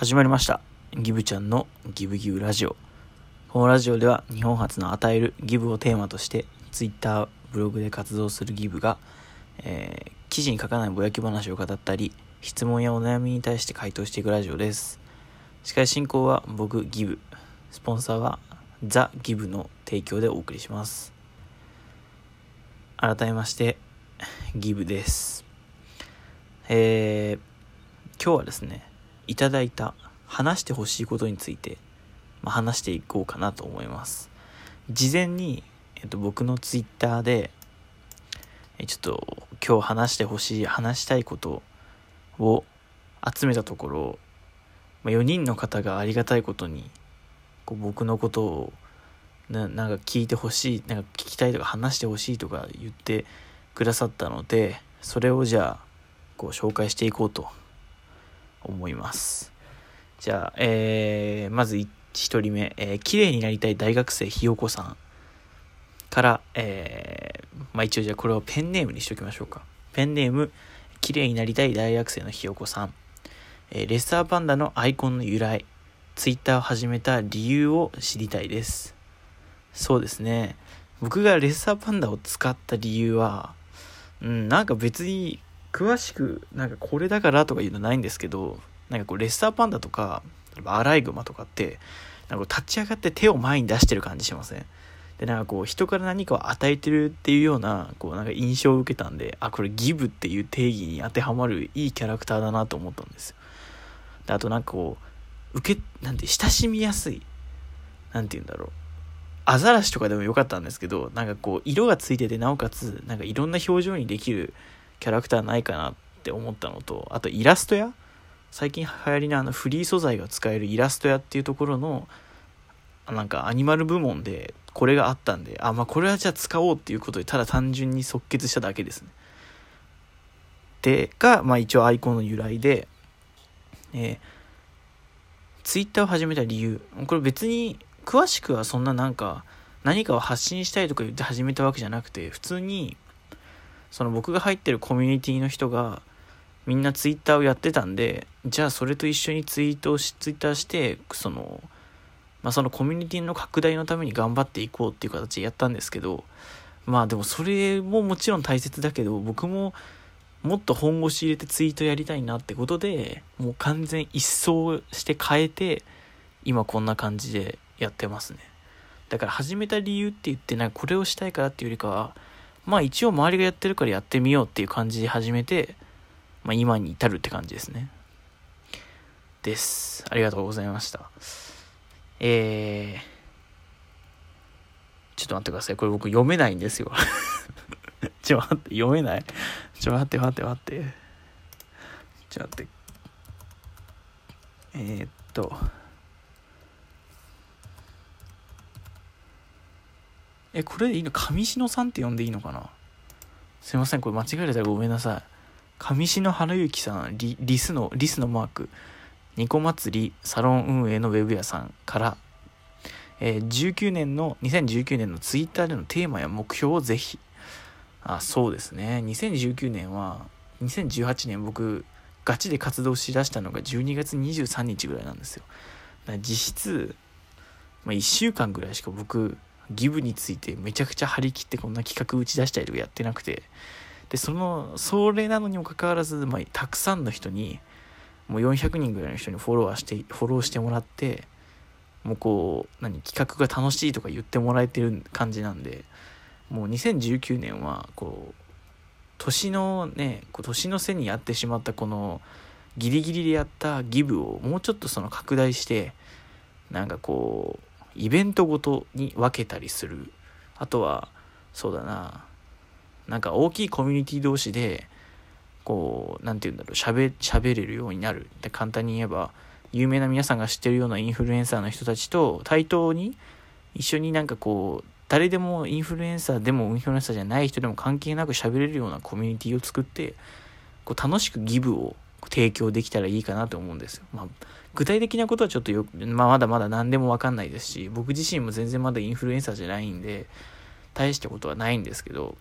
始まりました。ギブちゃんのギブギブラジオ。このラジオでは日本初の与えるギブをテーマとして、Twitter、ブログで活動するギブが、えー記事に書かないぼやき話を語ったり、質問やお悩みに対して回答していくラジオです。司会進行は僕、ギブ。スポンサーはザ・ギブの提供でお送りします。改めまして、ギブです。えー、今日はですね、いただいた話してほしいことについて、まあ、話していこうかなと思います。事前に、えっと、僕のツイッターで、えちょっと今日話してほしい、話したいことを集めたところ、まあ、4人の方がありがたいことに、こう僕のことをななんか聞いてほしい、なんか聞きたいとか話してほしいとか言ってくださったので、それをじゃあ、こう紹介していこうと思います。じゃあ、えー、まず1人目、えー、綺麗になりたい大学生ひよこさんから、えー、まあ一応じゃあこれをペンネームにしておきましょうか。ペンネーム、綺麗になりたい大学生のひよこさん。えー、レッサーパンダのアイコンの由来、ツイッターを始めた理由を知りたいです。そうですね。僕がレッサーパンダを使った理由は、うん、なんか別に詳しく、なんかこれだからとかいうのないんですけど、なんかこうレッサーパンダとか、アライグマとかって、なんか立ち上がって手を前に出してる感じしません？で、なんかこう人から何かを与えてるっていうような、こうなんか印象を受けたんで、あ、これギブっていう定義に当てはまるいいキャラクターだなと思ったんですよ。で、あとなんかこう、受け、なんて親しみやすい、なんて言うんだろう。アザラシとかでもよかったんですけど、なんかこう、色がついてて、なおかつ、なんかいろんな表情にできるキャラクターないかなって思ったのと、あとイラスト屋最近流行りのあのフリー素材が使えるイラスト屋っていうところの、なんかアニマル部門でこれがあったんで、あ、まあこれはじゃあ使おうっていうことで、ただ単純に即決しただけですね。で、が、まあ一応アイコンの由来で、えー、ツイッターを始めた理由。これ別に詳しくはそんななんか何かを発信したいとか言って始めたわけじゃなくて普通にその僕が入ってるコミュニティの人がみんなツイッターをやってたんでじゃあそれと一緒にツイートをしツイッターしてそのまあそのコミュニティの拡大のために頑張っていこうっていう形でやったんですけどまあでもそれももちろん大切だけど僕ももっと本腰入れてツイートやりたいなってことでもう完全一掃して変えて今こんな感じでやってますね。だから始めた理由って言ってなんかこれをしたいからっていうよりかはまあ一応周りがやってるからやってみようっていう感じで始めて、まあ、今に至るって感じですね。です。ありがとうございました。えー、ちょっと待ってください。これ僕読めないんですよ。ちょ待って読めない。ちょ待って待って待って。ちょ待って。えー、っと。え、これでいいの上篠さんって呼んでいいのかな？すいません、これ間違えたらごめんなさい。上篠春之さんリ、リスの、リスのマーク、ニコ祭りサロン運営のウェブ屋さんから、えー、19年の、2019年のツイッターでのテーマや目標をぜひ。あ、そうですね。2019年は、2018年僕、ガチで活動しだしたのが12月23日ぐらいなんですよ。だから実質、まあ、1週間ぐらいしか僕、ギブについてめちゃくちゃ張り切ってこんな企画打ち出したりとかやってなくて。でそのそれなのにもかかわらず、まあ、たくさんの人にもう400人ぐらいの人にフォローしてフォローしてもらってもうこう何企画が楽しいとか言ってもらえてる感じなんでもう2019年はこう年のねこう年の瀬にやってしまったこのギリギリでやったギブをもうちょっとその拡大してなんかこうイベントごとに分けたりする。あとはそうだな。なんか大きいコミュニティ同士でこう何て言うんだろう。しゃべれるようになる。で簡単に言えば有名な皆さんが知ってるようなインフルエンサーの人たちと対等に一緒になんかこう誰でもインフルエンサーでもインフルエンサーじゃない人でも関係なく喋れるようなコミュニティを作ってこう楽しくギブを提供できたらいいかなと思うんですよ。まあ、具体的なことはちょっとよく、まあ、まだまだ何でもわかんないですし、僕自身も全然まだインフルエンサーじゃないんで、大したことはないんですけど、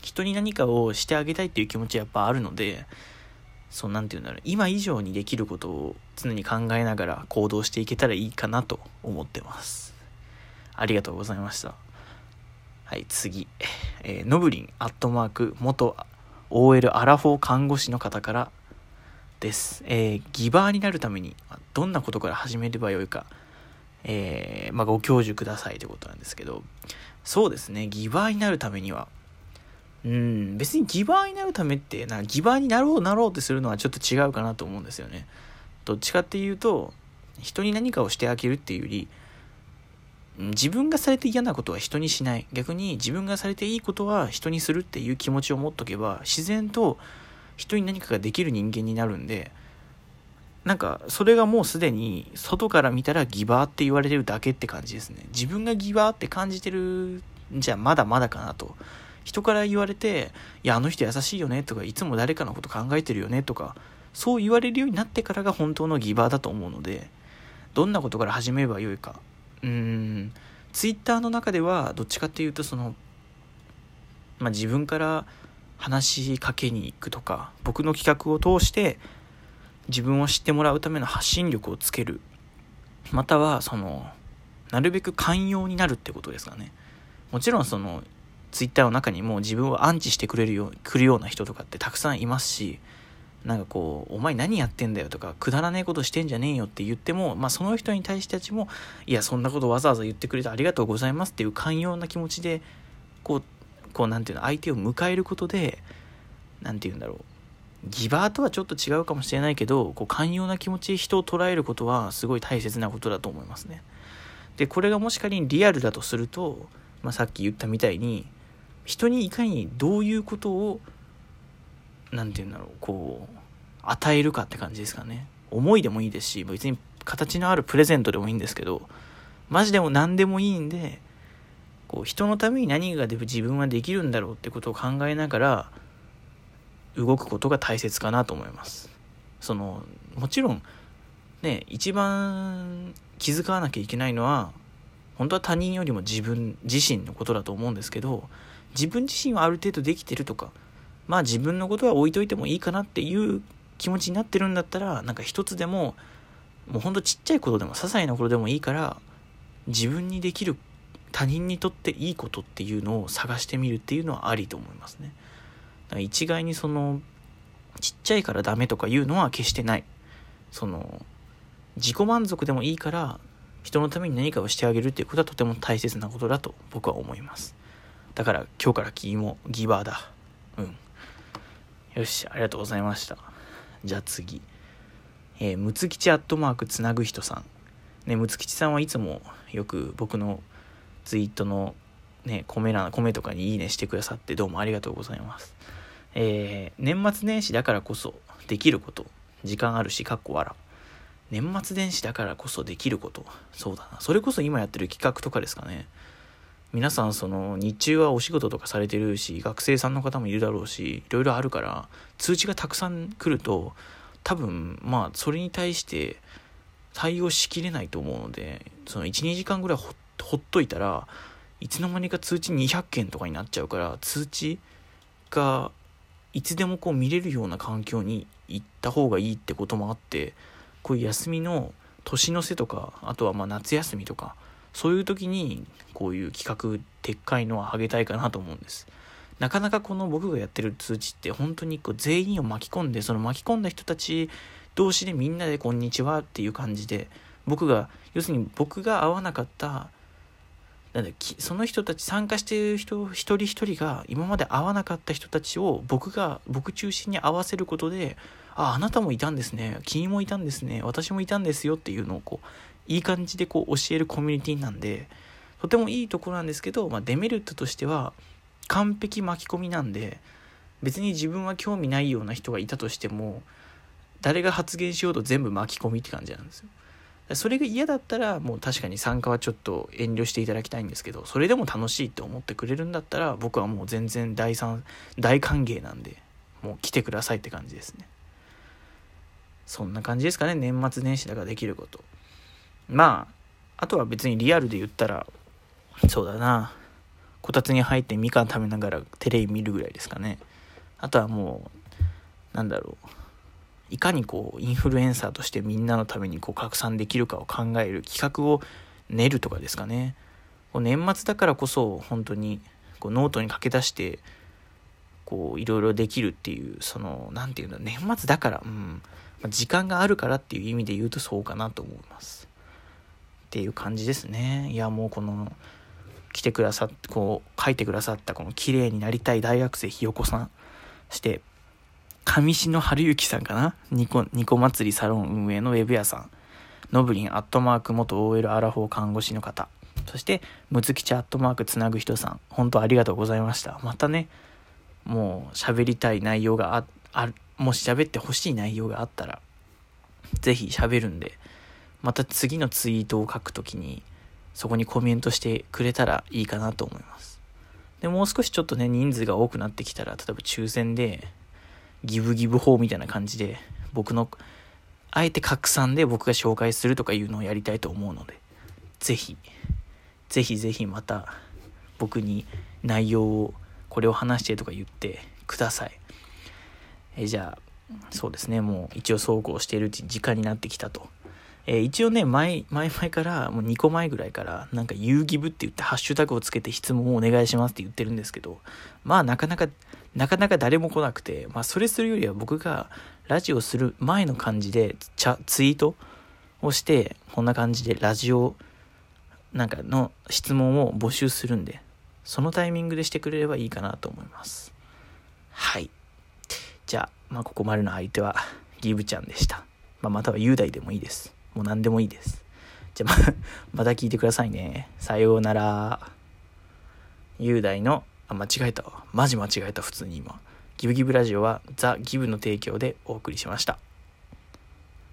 人に何かをしてあげたいっていう気持ちはやっぱあるので、そうなんて言うんだろう今以上にできることを常に考えながら行動していけたらいいかなと思ってます。ありがとうございました。はい次。えー、ノブリンアットマーク元 OL アラフォー看護師の方からです、えー、ギバーになるためにどんなことから始めればよいか、えー、まあ、ご教授くださいということなんですけど。そうですね。ギバーになるためには。うん、別にギバーになるためって、なギバーになろうなろうってするのはちょっと違うかなと思うんですよね。どっちかっていうと、人に何かをしてあげるっていうより、自分がされて嫌なことは人にしない。逆に自分がされていいことは人にするっていう気持ちを持っとけば、自然と人に何かができる人間になるんで、なんか、それがもうすでに外から見たらギバーって言われてるだけって感じですね。自分がギバーって感じてるんじゃまだまだかなと。人から言われて、いや、あの人優しいよねとか、いつも誰かのこと考えてるよねとか、そう言われるようになってからが本当のギバーだと思うので、どんなことから始めればよいか。うーん、ツイッターの中では、どっちかっていうと、その、まあ、自分から話しかけに行くとか、僕の企画を通して、自分を知ってもらうための発信力をつける。または、その、なるべく寛容になるってことですかね。もちろんそのツイッターの中にも自分をアンチしてくれるよ来るような人とかってたくさんいますしなんかこう、お前何やってんだよとか、くだらねえことしてんじゃねえよって言っても、まあその人に対してたちも、いや、そんなことわざわざ言ってくれてありがとうございますっていう寛容な気持ちで、こう、こうなんていうの、相手を迎えることで、なんていうんだろう。ギバーとはちょっと違うかもしれないけど、こう寛容な気持ち人を捉えることはすごい大切なことだと思いますね。で、これがもし仮にリアルだとすると、まあさっき言ったみたいに、人にいかにどういうことを何て言うんだろうこう与えるかって感じですかね思いでもいいですし別に形のあるプレゼントでもいいんですけどマジでも何でもいいんでこう人のために何が自分はできるんだろうってことを考えながら動くことが大切かなと思います。そのもちろんね一番気遣わなきゃいけないのは本当は他人よりも自分自身のことだと思うんですけど自分自身はある程度できてるとかまあ自分のことは置いといてもいいかなっていう気持ちになってるんだったらなんか一つでももうほんとちっちゃいことでも些細なことでもいいから自分にできる他人にとっていいことっていうのを探してみるっていうのはありと思いますね。だから一概にそのちっちゃいからダメとかいうのは決してない。その自己満足でもいいから人のために何かをしてあげるっていうことはとても大切なことだと僕は思います。だから今日から君もギバーだ。うん。よし、ありがとうございました。じゃあ次。えー、むつきちアットマークつなぐ人さん。ね、むつきちさんはいつもよく僕のツイートのね、コメ欄、コメとかにいいねしてくださってどうもありがとうございます。えー、年末年始だからこそできること。時間あるし、かっこ笑。年末年始だからこそできること。そうだな。それこそ今やってる企画とかですかね。皆さんその日中はお仕事とかされてるし学生さんの方もいるだろうしいろいろあるから通知がたくさん来ると多分まあそれに対して対応しきれないと思うのでその12時間ぐらいほっほっといたらいつの間にか通知200件とかになっちゃうから通知がいつでもこう見れるような環境に行った方がいいってこともあってこういう休みの年の瀬とかあとはまあ夏休みとかそういう時にこういう企画撤回のはあげたいかなと思うんです。なかなかこの僕がやってる通知って本当にこう全員を巻き込んでその巻き込んだ人たち同士でみんなでこんにちはっていう感じで僕が要するに僕が会わなかったなんだその人たち参加している人一人一人が今まで会わなかった人たちを僕が僕中心に合わせることでああなたもいたんですね君もいたんですね私もいたんですよっていうのをこういい感じでこう教えるコミュニティなんでとてもいいところなんですけど、まあ、デメリットとしては完璧巻き込みなんで別に自分は興味ないような人がいたとしても誰が発言しようと全部巻き込みって感じなんですよ。それが嫌だったらもう確かに参加はちょっと遠慮していただきたいんですけどそれでも楽しいって思ってくれるんだったら僕はもう全然大賛大歓迎なんでもう来てくださいって感じですねそんな感じですかね年末年始だからできることまあ、あとは別にリアルで言ったら、そうだな。こたつに入ってみかん食べながらテレビ見るぐらいですかね。あとはもう、なんだろう。いかにこうインフルエンサーとしてみんなのためにこう拡散できるかを考える企画を練るとかですかね。こう年末だからこそ本当にこうノートに書き出してこういろいろできるっていうその何て言うんだ年末だからうん時間があるからっていう意味で言うとそうかなと思います。っていう感じですね。いやもうこの来てくださってこう書いてくださったこの綺麗になりたい大学生ひよこさん。して上篠春之さんかな？ニコニコ祭りサロン運営のウェブ屋さん。ノブリンアットマーク元 OL アラフォー看護師の方。そしてムツ吉アットマークつなぐ人さん。本当ありがとうございました。またねもう喋りたい内容がああもし喋ってほしい内容があったらぜひ喋るんでまた次のツイートを書くときにそこにコメントしてくれたらいいかなと思います。で、もう少しちょっとね、人数が多くなってきたら、例えば抽選で、ギブギブ法みたいな感じで、僕の、あえて拡散で僕が紹介するとかいうのをやりたいと思うので、ぜひ、ぜひぜひまた、僕に内容を、これを話してとか言ってください。えじゃあ、そうですね、もう一応走行しているうちに時間になってきたと。えー、一応ね、前、前々から、もう2個前ぐらいから、なんか、遊戯部って言って、ハッシュタグをつけて質問をお願いしますって言ってるんですけど、まあ、なかなか、なかなか誰も来なくて、まあ、それするよりは僕が、ラジオする前の感じで、チャ、ツイートをして、こんな感じで、ラジオ、なんかの質問を募集するんで、そのタイミングでしてくれればいいかなと思います。はい。じゃあ、まあ、ここまでの相手は、ギブちゃんでした。まあ、または雄大でもいいです。もう何でもいいです。じゃあま、また聞いてくださいね。さようなら。雄大の、あ、間違えたわ。マジ間違えた、普通に今。ギブギブラジオはザ・ギブの提供でお送りしました。